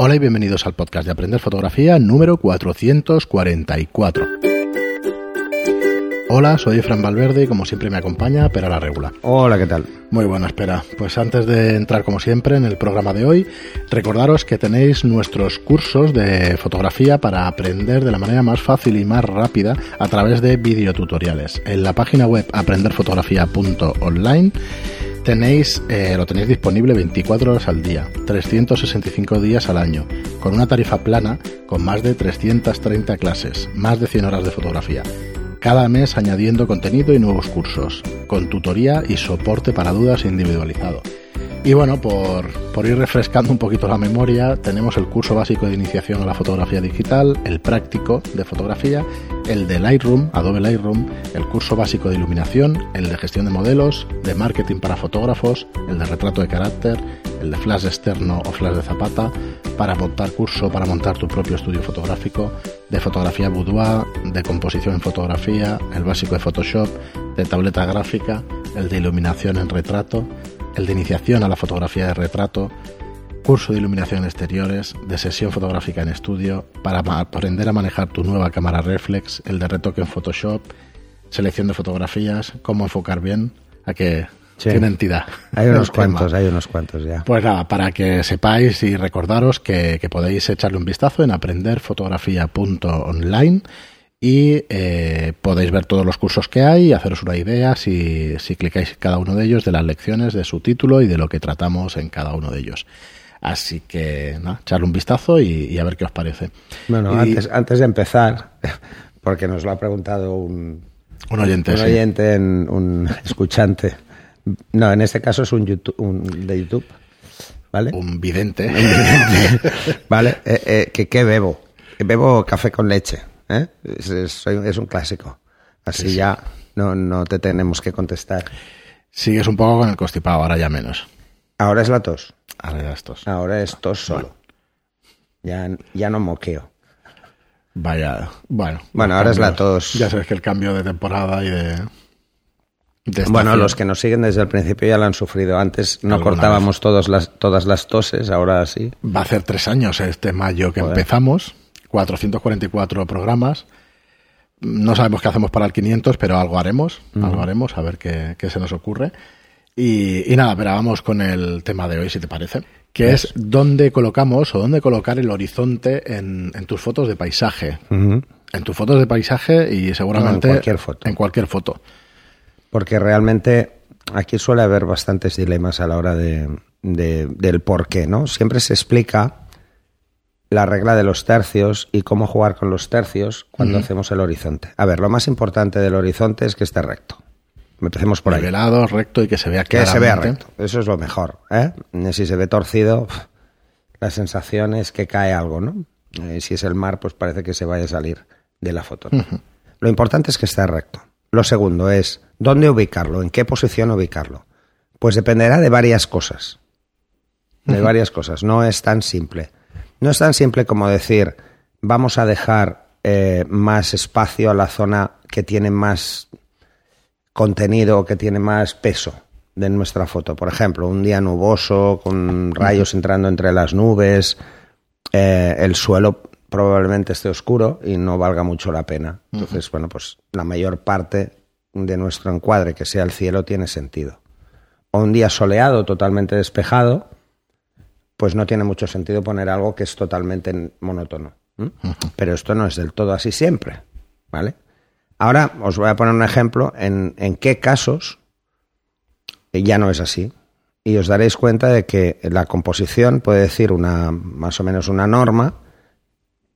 Hola y bienvenidos al podcast de Aprender Fotografía número 444. Hola, soy Fran Valverde y como siempre me acompaña Pera la Regula. Hola, ¿qué tal? Muy buena espera. Pues antes de entrar como siempre en el programa de hoy, recordaros que tenéis nuestros cursos de fotografía para aprender de la manera más fácil y más rápida a través de videotutoriales. En la página web aprenderfotografía.online tenéis, eh, lo tenéis disponible 24 horas al día, 365 días al año, con una tarifa plana con más de 330 clases, más de 100 horas de fotografía cada mes añadiendo contenido y nuevos cursos, con tutoría y soporte para dudas individualizado. Y bueno, por, ir refrescando un poquito la memoria, tenemos el curso básico de iniciación a la fotografía digital, el práctico de fotografía, el de Lightroom, Adobe Lightroom, el curso básico de iluminación, el de gestión de modelos, de marketing para fotógrafos, el de retrato de carácter, el de flash externo o flash de zapata, para montar curso, para montar tu propio estudio fotográfico, de fotografía boudoir, de composición en fotografía, el básico de Photoshop, de tableta gráfica, el de iluminación en retrato, el de iniciación a la fotografía de retrato, curso de iluminación en exteriores, de sesión fotográfica en estudio, para aprender a manejar tu nueva cámara reflex, el de retoque en Photoshop, selección de fotografías, cómo enfocar bien, a que tiene entidad. Hay unos cuantos, hay unos cuantos ya. Pues nada, para que sepáis y recordaros que, que podéis echarle un vistazo en aprenderfotografía.online y eh, podéis ver todos los cursos que hay y haceros una idea si, si clicáis cada uno de ellos de las lecciones, de su título y de lo que tratamos en cada uno de ellos. Así que, nada, echarle un vistazo y, a ver qué os parece. Bueno, antes, antes de empezar, porque nos lo ha preguntado un, un oyente, un, oyente un escuchante. No, en este caso es un, YouTube, un de YouTube. ¿Vale? Un vidente. Un vidente. ¿Vale? Eh, eh, que ¿Qué bebo? Bebo café con leche. ¿eh? Es, un clásico. Así ya no, no te tenemos que contestar. Sigues un poco con el constipado, ahora ya menos. Ahora es la tos. Ahora es tos. Ahora es tos solo. Ya, ya no moqueo. Vaya, bueno. Bueno, ahora es la tos. Ya sabes que el cambio de temporada y de... bueno, los que nos siguen desde el principio ya lo han sufrido. Antes no cortábamos todas las, todas las toses, ahora sí. Va a hacer tres años este mayo que empezamos. 444 programas. No sabemos qué hacemos para el 500, pero algo haremos, algo haremos, a ver qué, se nos ocurre. Y, nada, pero vamos con el tema de hoy, si te parece, que es dónde colocamos o dónde colocar el horizonte en, tus fotos de paisaje. En tus fotos de paisaje y seguramente en cualquier foto. En cualquier foto. Porque realmente aquí suele haber bastantes dilemas a la hora de, del por qué, ¿no? Siempre se explica la regla de los tercios y cómo jugar con los tercios cuando hacemos el horizonte. A ver, lo más importante del horizonte es que esté recto. Empecemos por Nivelado, recto y que se vea Que se vea recto. Eso es lo mejor. ¿eh? Si se ve torcido, la sensación es que cae algo, ¿no? Eh, si es el mar, pues parece que se vaya a salir de la foto. Lo importante es que esté recto. Lo segundo es, ¿dónde ubicarlo? ¿En qué posición ubicarlo? Pues dependerá de varias cosas. De varias cosas. No es tan simple. No es tan simple como decir, vamos a dejar eh, más espacio a la zona que tiene más contenido que tiene más peso de nuestra foto. Por ejemplo, un día nuboso, con rayos entrando entre las nubes, eh, el suelo probablemente esté oscuro y no valga mucho la pena. Entonces, bueno, pues la mayor parte de nuestro encuadre, que sea el cielo, tiene sentido. O un día soleado, totalmente despejado, pues no tiene mucho sentido poner algo que es totalmente monótono. Pero esto no es del todo así siempre, ¿vale? Ahora os voy a poner un ejemplo en, en qué casos ya no es así. Y os daréis cuenta de que la composición puede decir una más o menos una norma,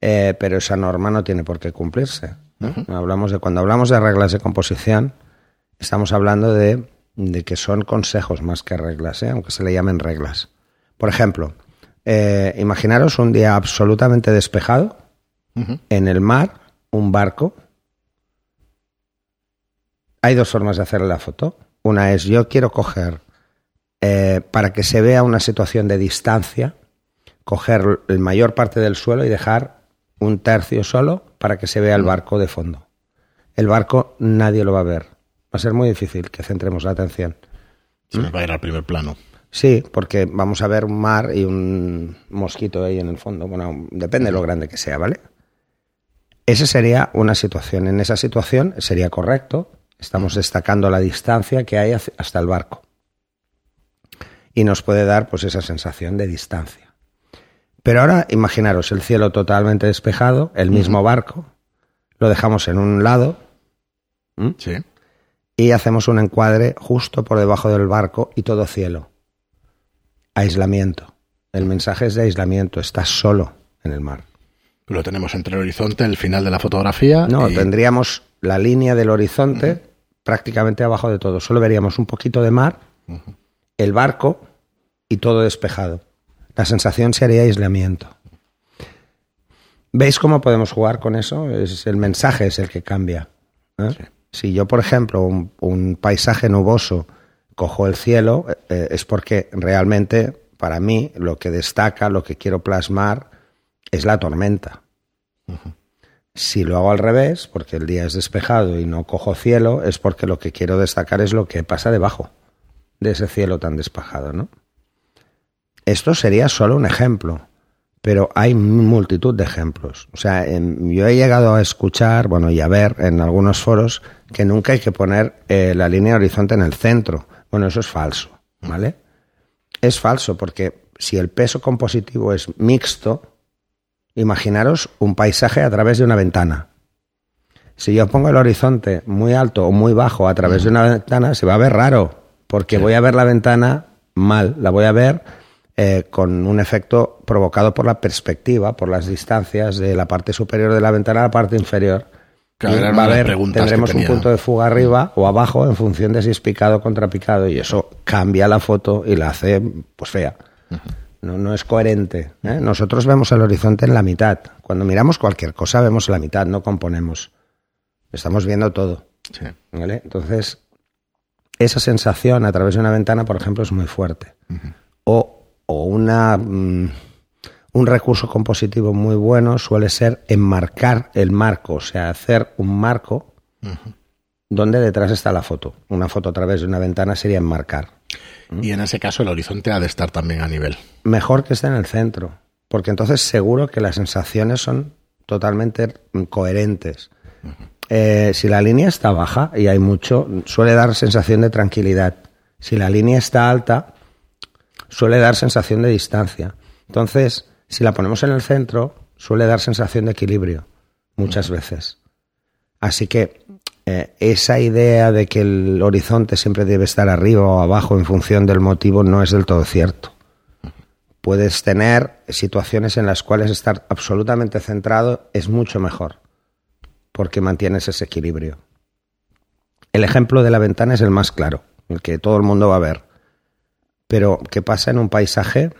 eh, pero esa norma no tiene por qué cumplirse. hablamos de, cuando hablamos de reglas de composición, estamos hablando de, de que son consejos más que reglas, ¿eh? aunque se le llamen reglas. Por ejemplo, eh, imaginaros un día absolutamente despejado, en el mar, un barco. Hay dos formas de hacer la foto. Una es yo quiero coger, eh, para que se vea una situación de distancia, coger la mayor parte del suelo y dejar un tercio solo para que se vea el barco de fondo. El barco nadie lo va a ver. Va a ser muy difícil que centremos la atención. Se nos va a ir al primer plano. Sí, porque vamos a ver un mar y un mosquito ahí en el fondo. Bueno, depende de lo grande que sea, ¿vale? Esa sería una situación. En esa situación sería correcto. Estamos destacando la distancia que hay hasta el barco. Y nos puede dar pues esa sensación de distancia. Pero ahora imaginaros el cielo totalmente despejado, el mismo barco, lo dejamos en un lado Sí. y hacemos un encuadre justo por debajo del barco y todo cielo. Aislamiento. El mensaje es de aislamiento, estás solo en el mar. Lo tenemos entre el horizonte, el final de la fotografía. No, y- tendríamos la línea del horizonte prácticamente abajo de todo. Solo veríamos un poquito de mar, el barco y todo despejado. La sensación sería aislamiento. ¿Veis cómo podemos jugar con eso? Es, el mensaje es el que cambia. ¿eh? Si yo, por ejemplo, un, un paisaje nuboso cojo el cielo, eh, es porque realmente para mí lo que destaca, lo que quiero plasmar, es la tormenta. Si lo hago al revés, porque el día es despejado y no cojo cielo, es porque lo que quiero destacar es lo que pasa debajo de ese cielo tan despejado, ¿no? Esto sería solo un ejemplo, pero hay multitud de ejemplos. O sea, yo he llegado a escuchar, bueno, y a ver en algunos foros que nunca hay que poner eh, la línea horizonte en el centro. Bueno, eso es falso, ¿vale? Es falso porque si el peso compositivo es mixto, imaginaros un paisaje a través de una ventana. Si yo pongo el horizonte muy alto o muy bajo a través de una ventana, se va a ver raro, porque voy a ver la ventana mal, la voy a ver eh, con un efecto provocado por la perspectiva, por las distancias de la parte superior de la ventana a la parte inferior. Claro, va a haber, tendremos un punto de fuga arriba o abajo en función de si es picado o contrapicado y eso cambia la foto y la hace pues fea. No, no es coherente. ¿eh? Nosotros vemos el horizonte en la mitad. Cuando miramos cualquier cosa vemos la mitad, no componemos. Estamos viendo todo. Sí. ¿vale? Entonces, esa sensación a través de una ventana, por ejemplo, es muy fuerte. O, o una, mm, un recurso compositivo muy bueno suele ser enmarcar el marco, o sea, hacer un marco donde detrás está la foto. Una foto a través de una ventana sería enmarcar. Y en ese caso el horizonte ha de estar también a nivel. Mejor que esté en el centro, porque entonces seguro que las sensaciones son totalmente coherentes. Eh, si la línea está baja y hay mucho, suele dar sensación de tranquilidad. Si la línea está alta, suele dar sensación de distancia. Entonces, si la ponemos en el centro, suele dar sensación de equilibrio, muchas veces. Así que eh, esa idea de que el horizonte siempre debe estar arriba o abajo en función del motivo no es del todo cierto. Puedes tener situaciones en las cuales estar absolutamente centrado es mucho mejor, porque mantienes ese equilibrio. El ejemplo de la ventana es el más claro, el que todo el mundo va a ver. Pero, ¿qué pasa en un paisaje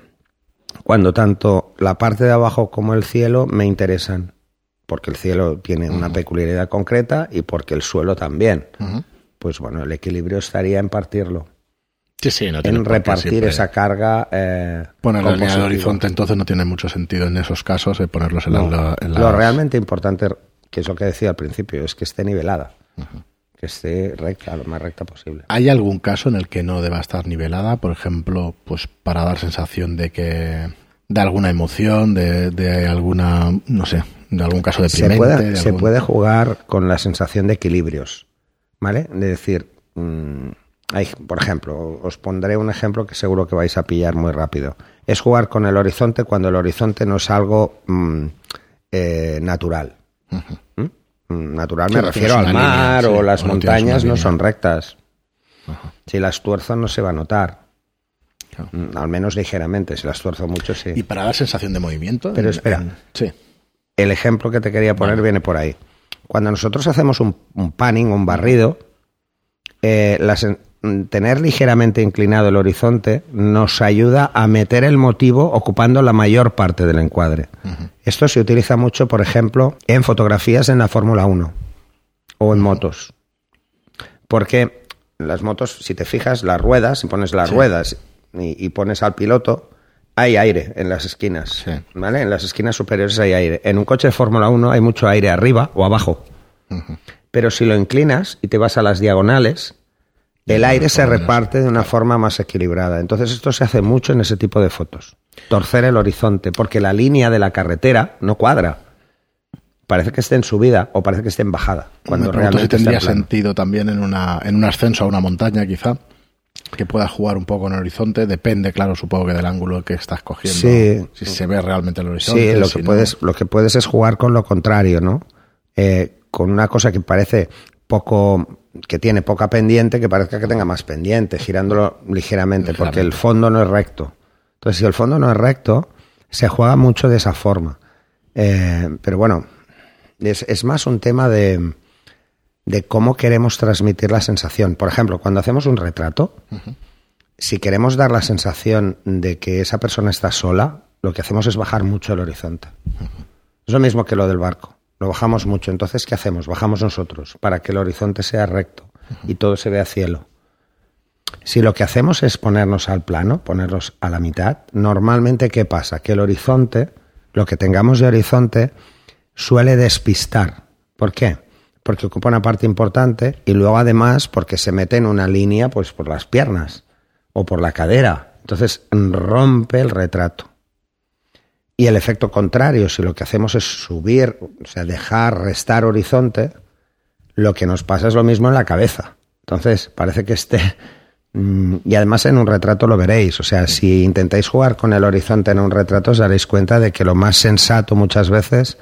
cuando tanto la parte de abajo como el cielo me interesan? Porque el cielo tiene una peculiaridad concreta y porque el suelo también. Pues bueno, el equilibrio estaría en partirlo, Sí, sí, no tiene en repartir esa carga. Eh, del compositiva. horizonte entonces no tiene mucho sentido en esos casos eh, ponerlos en, No. la, en Lo realmente importante, que es lo que decía al principio, es que esté nivelada. Que esté recta, lo más recta posible. ¿Hay algún caso en el que no deba estar nivelada? Por ejemplo, pues para dar sensación de que de alguna emoción, de, de alguna, no sé, de algún caso Se deprimente. puede, de se puede jugar con la sensación de equilibrios, ¿vale? De decir, mm, hay, por ejemplo, os pondré un ejemplo que seguro que vais a pillar muy rápido. Es jugar con el horizonte cuando el horizonte no es algo mm, eh, natural. ¿Mm? Mm, Natural me refiero al mar línea, sí, o las o montañas no son rectas. Si las tuerzo no se va a notar. Claro. Al menos ligeramente. Si las tuerzo mucho, sí. Y para dar sensación de movimiento. Pero en- espera. en- sí. El ejemplo que te quería poner viene por ahí. Cuando nosotros hacemos un, un panning, un barrido, eh, tener ligeramente inclinado el horizonte nos ayuda a meter el motivo ocupando la mayor parte del encuadre. Esto se utiliza mucho, por ejemplo, en fotografías en la Fórmula 1 o en motos. Porque las motos, si te fijas, las ruedas, si pones las Sí. ruedas y, y pones al piloto, hay aire en las esquinas. Sí. ¿Vale? En las esquinas superiores hay aire. En un coche de Fórmula 1 hay mucho aire arriba o abajo. Pero si lo inclinas y te vas a las diagonales, El aire se reparte de una forma más equilibrada. Entonces esto se hace mucho en ese tipo de fotos. Torcer el horizonte, porque la línea de la carretera no cuadra. Parece que esté en subida o parece que esté en bajada. Cuando Me si realmente está tendría sentido también en, una, en un ascenso a una montaña, quizá, que puedas jugar un poco en el horizonte. Depende, claro, supongo que del ángulo que estás cogiendo. Sí. Si se ve realmente el horizonte. Sí, lo si que, no. puedes, lo que puedes es jugar con lo contrario, ¿no? Eh, con una cosa que parece poco, que tiene poca pendiente, que parezca que tenga más pendiente, girándolo ligeramente, porque el fondo no es recto. Entonces, si el fondo no es recto, se juega mucho de esa forma. Eh, pero bueno, es, es más un tema de, de cómo queremos transmitir la sensación. Por ejemplo, cuando hacemos un retrato, si queremos dar la sensación de que esa persona está sola, lo que hacemos es bajar mucho el horizonte. Es lo mismo que lo del barco. Lo bajamos mucho. Entonces, ¿qué hacemos? Bajamos nosotros para que el horizonte sea recto y todo se vea cielo. Si lo que hacemos es ponernos al plano, ponernos a la mitad, normalmente ¿qué pasa? Que el horizonte, lo que tengamos de horizonte, suele despistar. ¿Por qué? Porque ocupa una parte importante y luego además porque se mete en una línea pues por las piernas o por la cadera. Entonces rompe el retrato. Y el efecto contrario, si lo que hacemos es subir, o sea, dejar, restar horizonte, lo que nos pasa es lo mismo en la cabeza. Entonces, parece que esté... mm, Y además en un retrato lo veréis. O sea, si intentáis jugar con el horizonte en un retrato, os daréis cuenta de que lo más sensato muchas veces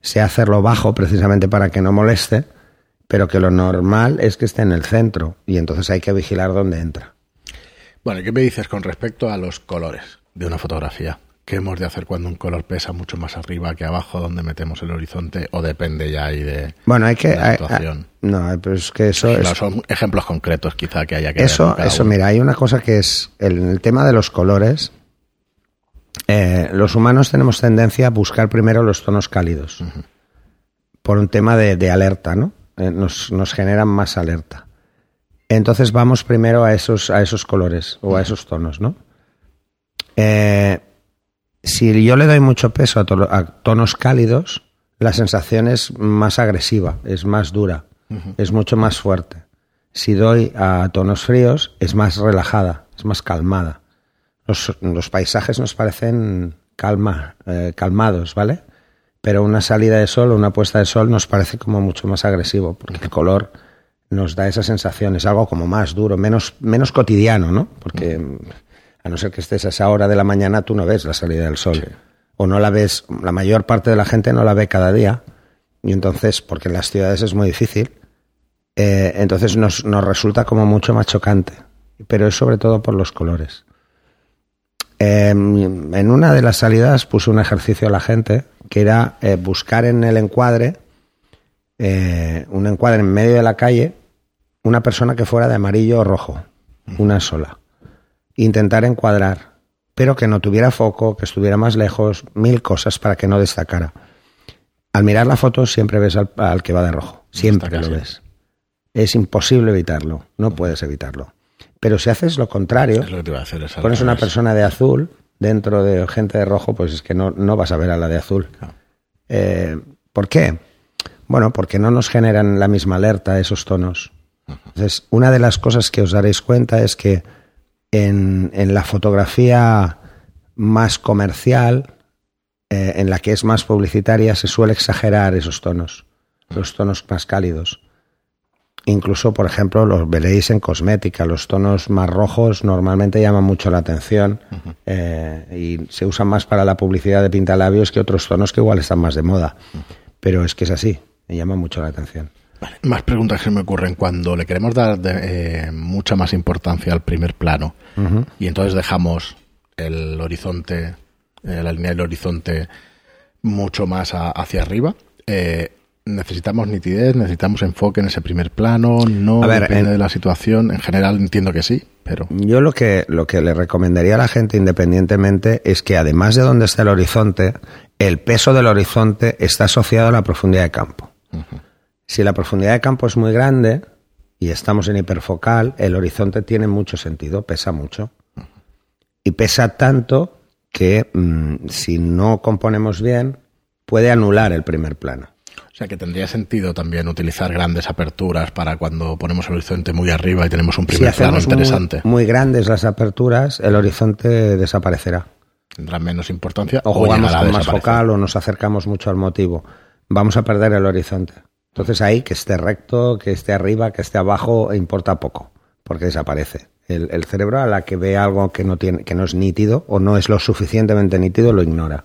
sea hacerlo bajo precisamente para que no moleste, pero que lo normal es que esté en el centro. Y entonces hay que vigilar dónde entra. Bueno, ¿y ¿qué me dices con respecto a los colores de una fotografía? ¿Qué hemos de hacer cuando un color pesa mucho más arriba que abajo donde metemos el horizonte? ¿O depende ya ahí de Bueno, hay que... de la situación? hay- no, pero es que eso es... Claro, son ejemplos concretos quizá que haya que Eso, eso, uno. mira, hay una cosa que es el- el tema de los colores. Eh, los humanos tenemos tendencia a buscar primero los tonos cálidos por un tema de, de alerta, ¿no? Eh, nos, nos generan más alerta. Entonces vamos primero a esos, a esos colores o a esos tonos, ¿no? Eh, si yo le doy mucho peso a, to- a tonos cálidos, la sensación es más agresiva, es más dura, es mucho más fuerte. Si doy a tonos fríos, es más relajada, es más calmada. Los, los paisajes nos parecen calma, eh, calmados, ¿vale? Pero una salida de sol o una puesta de sol nos parece como mucho más agresivo, porque el color nos da esa sensación, es algo como más duro, menos, menos cotidiano, ¿no? Porque a no ser que estés a esa hora de la mañana, tú no ves la salida del sol. O no la ves, la mayor parte de la gente no la ve cada día. Y entonces, porque en las ciudades es muy difícil, eh, entonces nos, nos resulta como mucho más chocante. Pero es sobre todo por los colores. Eh, en una de las salidas puse un ejercicio a la gente que era eh, buscar en el encuadre, eh, un encuadre en medio de la calle, una persona que fuera de amarillo o rojo, una sola. Intentar encuadrar, pero que no tuviera foco, que estuviera más lejos, mil cosas para que no destacara. Al mirar la foto siempre ves al, al que va de rojo, siempre Destaca, lo sí. ves. Es imposible evitarlo, no puedes evitarlo. Pero si haces lo contrario, Es lo que te iba a decir. es al pones una persona de azul dentro de gente de rojo, pues es que no, no vas a ver a la de azul. Eh, ¿Por qué? Bueno, porque no nos generan la misma alerta esos tonos. Entonces, una de las cosas que os daréis cuenta es que en, en la fotografía más comercial, eh, en la que es más publicitaria, se suele exagerar esos tonos, los tonos más cálidos. Incluso, por ejemplo, los veréis en cosmética. Los tonos más rojos normalmente llaman mucho la atención eh, y se usan más para la publicidad de pintalabios que otros tonos que igual están más de moda. Pero es que es así, me llama mucho la atención. Vale, Más preguntas que me ocurren cuando le queremos dar de- eh, mucha más importancia al primer plano y entonces dejamos el horizonte, eh, la línea del horizonte mucho más a- hacia arriba. eh, necesitamos nitidez, necesitamos enfoque en ese primer plano, no A ver, depende en- de la situación. En general entiendo que sí, pero Yo lo que, lo que le recomendaría a la gente independientemente es que además de donde está el horizonte, el peso del horizonte está asociado a la profundidad de campo. Si la profundidad de campo es muy grande y estamos en hiperfocal, el horizonte tiene mucho sentido, pesa mucho. Y pesa tanto que mm, si no componemos bien, puede anular el primer plano. O sea que tendría sentido también utilizar grandes aperturas para cuando ponemos el horizonte muy arriba y tenemos un primer si plano interesante. Muy, muy grandes las aperturas, el horizonte desaparecerá. Tendrá menos importancia. O jugamos con más focal o nos acercamos mucho al motivo. Vamos a perder el horizonte. Entonces ahí que esté recto, que esté arriba, que esté abajo, importa poco, porque desaparece. El, el cerebro a la que ve algo que no, tiene, que no es nítido o no es lo suficientemente nítido lo ignora.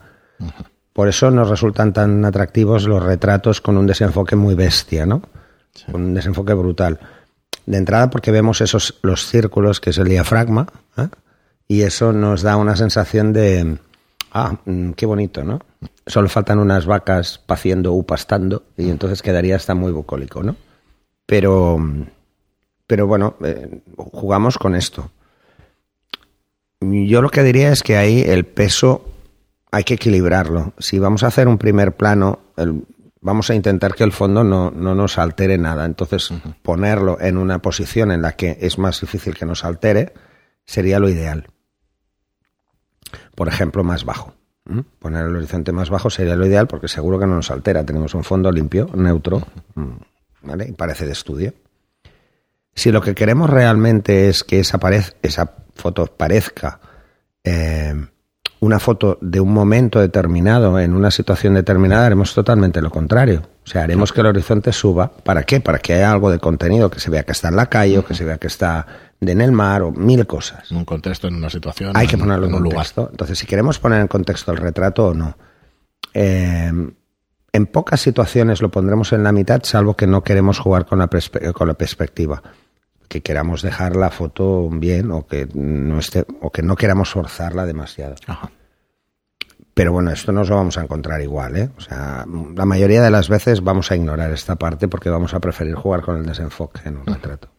Por eso nos resultan tan atractivos los retratos con un desenfoque muy bestia, ¿no? Con un desenfoque brutal. De entrada porque vemos esos los círculos que es el diafragma ¿eh? y eso nos da una sensación de ah, mm, qué bonito, ¿no? Solo faltan unas vacas paciendo u pastando y entonces quedaría hasta muy bucólico, ¿no? Pero pero bueno, eh, jugamos con esto. Yo lo que diría es que ahí el peso hay que equilibrarlo. Si vamos a hacer un primer plano, el- vamos a intentar que el fondo no, no nos altere nada. Entonces, ponerlo en una posición en la que es más difícil que nos altere sería lo ideal. Por ejemplo, más bajo. ¿m? Poner el horizonte más bajo sería lo ideal porque seguro que no nos altera. Tenemos un fondo limpio, neutro, mm, ¿vale? Y parece de estudio. Si lo que queremos realmente es que esa, esa foto parezca eh, una foto de un momento determinado, en una situación determinada, haremos totalmente lo contrario. O sea, haremos que el horizonte suba. ¿Para qué? Para que haya algo de contenido, que se vea que está en la calle, o que se vea que está en el mar, o mil cosas. En un contexto, en una situación. Hay que ponerlo en, un lugar. Entonces, si queremos poner en contexto el retrato o no, eh, en pocas situaciones lo pondremos en la mitad, salvo que no queremos jugar con la, con la perspectiva. Que queramos dejar la foto bien o que no esté, o que no queramos forzarla demasiado. Ajá. Pero bueno, esto nos lo vamos a encontrar igual, ¿eh? O sea, la mayoría de las veces vamos a ignorar esta parte porque vamos a preferir jugar con el desenfoque en un retrato.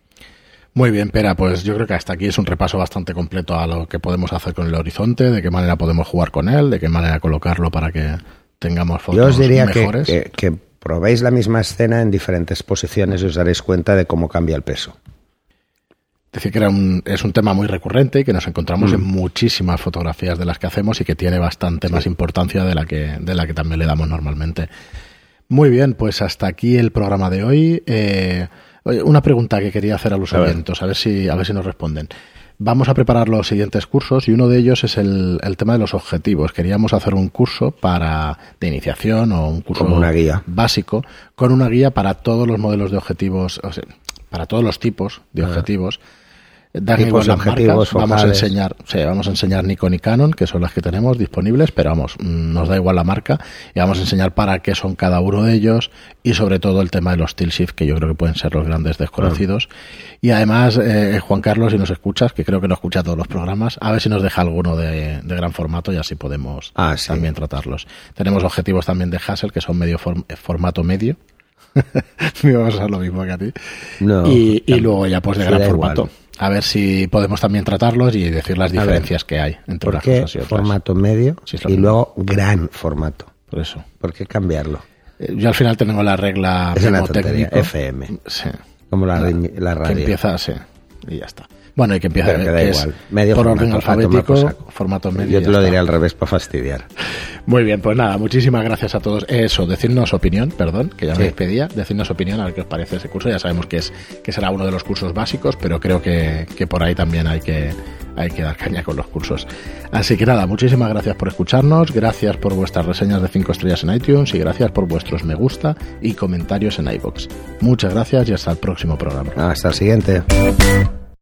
Muy bien, Pera, pues yo creo que hasta aquí es un repaso bastante completo a lo que podemos hacer con el horizonte, de qué manera podemos jugar con él, de qué manera colocarlo para que tengamos fotos Yo os diría que, que probéis la misma escena en diferentes posiciones y os daréis cuenta de cómo cambia el peso. Decir que era un- es un tema muy recurrente y que nos encontramos Mm. en muchísimas fotografías de las que hacemos y que tiene bastante más importancia de la que de la que también le damos normalmente. Muy bien, pues hasta aquí el programa de hoy. Eh, una pregunta que quería hacer a los oyentes, a ver si a ver si nos responden. Vamos a preparar los siguientes cursos y uno de ellos es el, el tema de los objetivos. Queríamos hacer un curso para de iniciación o un curso Como una guía. básico con una guía para todos los modelos de objetivos, o sea, para todos los tipos de objetivos. Dan Tipos igual objetivos, marcas, vamos a enseñar, sí, vamos a enseñar Nikon y Canon, que son las que tenemos disponibles, pero vamos, mm, nos da igual la marca y vamos a enseñar para qué son cada uno de ellos y sobre todo el tema de los tilt shift, que yo creo que pueden ser los grandes desconocidos. Y además, eh, Juan Carlos, si nos escuchas, que creo que no escucha todos los programas, a ver si nos deja alguno de, de gran formato y así podemos Ah, sí. también tratarlos. Tenemos objetivos también de Hassel, que son medio form- formato medio. Me va a pasar lo mismo que a ti. No, y, luego ya pues de gran formato. igual. A ver si podemos también tratarlos y decir las ver, diferencias que hay entre ¿Por unas cosas y otras. formato medio Sí, y mismo. luego gran formato? Por eso. ¿Por qué cambiarlo? Eh, Yo al final tengo la regla Es una tontería. FM. Sí. Como la, la Que radio. empieza así. Y ya está. Bueno, y que empieza Pero que da igual. Medio por formato, orden alfabético, formato medio. Yo te lo diré al revés para fastidiar. Muy bien, pues nada, muchísimas gracias a todos. Eso, decirnos opinión, perdón, que ya me Sí. despedía, decirnos opinión a ver qué os parece ese curso. Ya sabemos que es que será uno de los cursos básicos, pero creo que, que por ahí también hay que, hay que dar caña con los cursos. Así que nada, muchísimas gracias por escucharnos, gracias por vuestras reseñas de 5 estrellas en iTunes y gracias por vuestros me gusta y comentarios en iBox. Muchas gracias y hasta el próximo programa. Hasta el siguiente.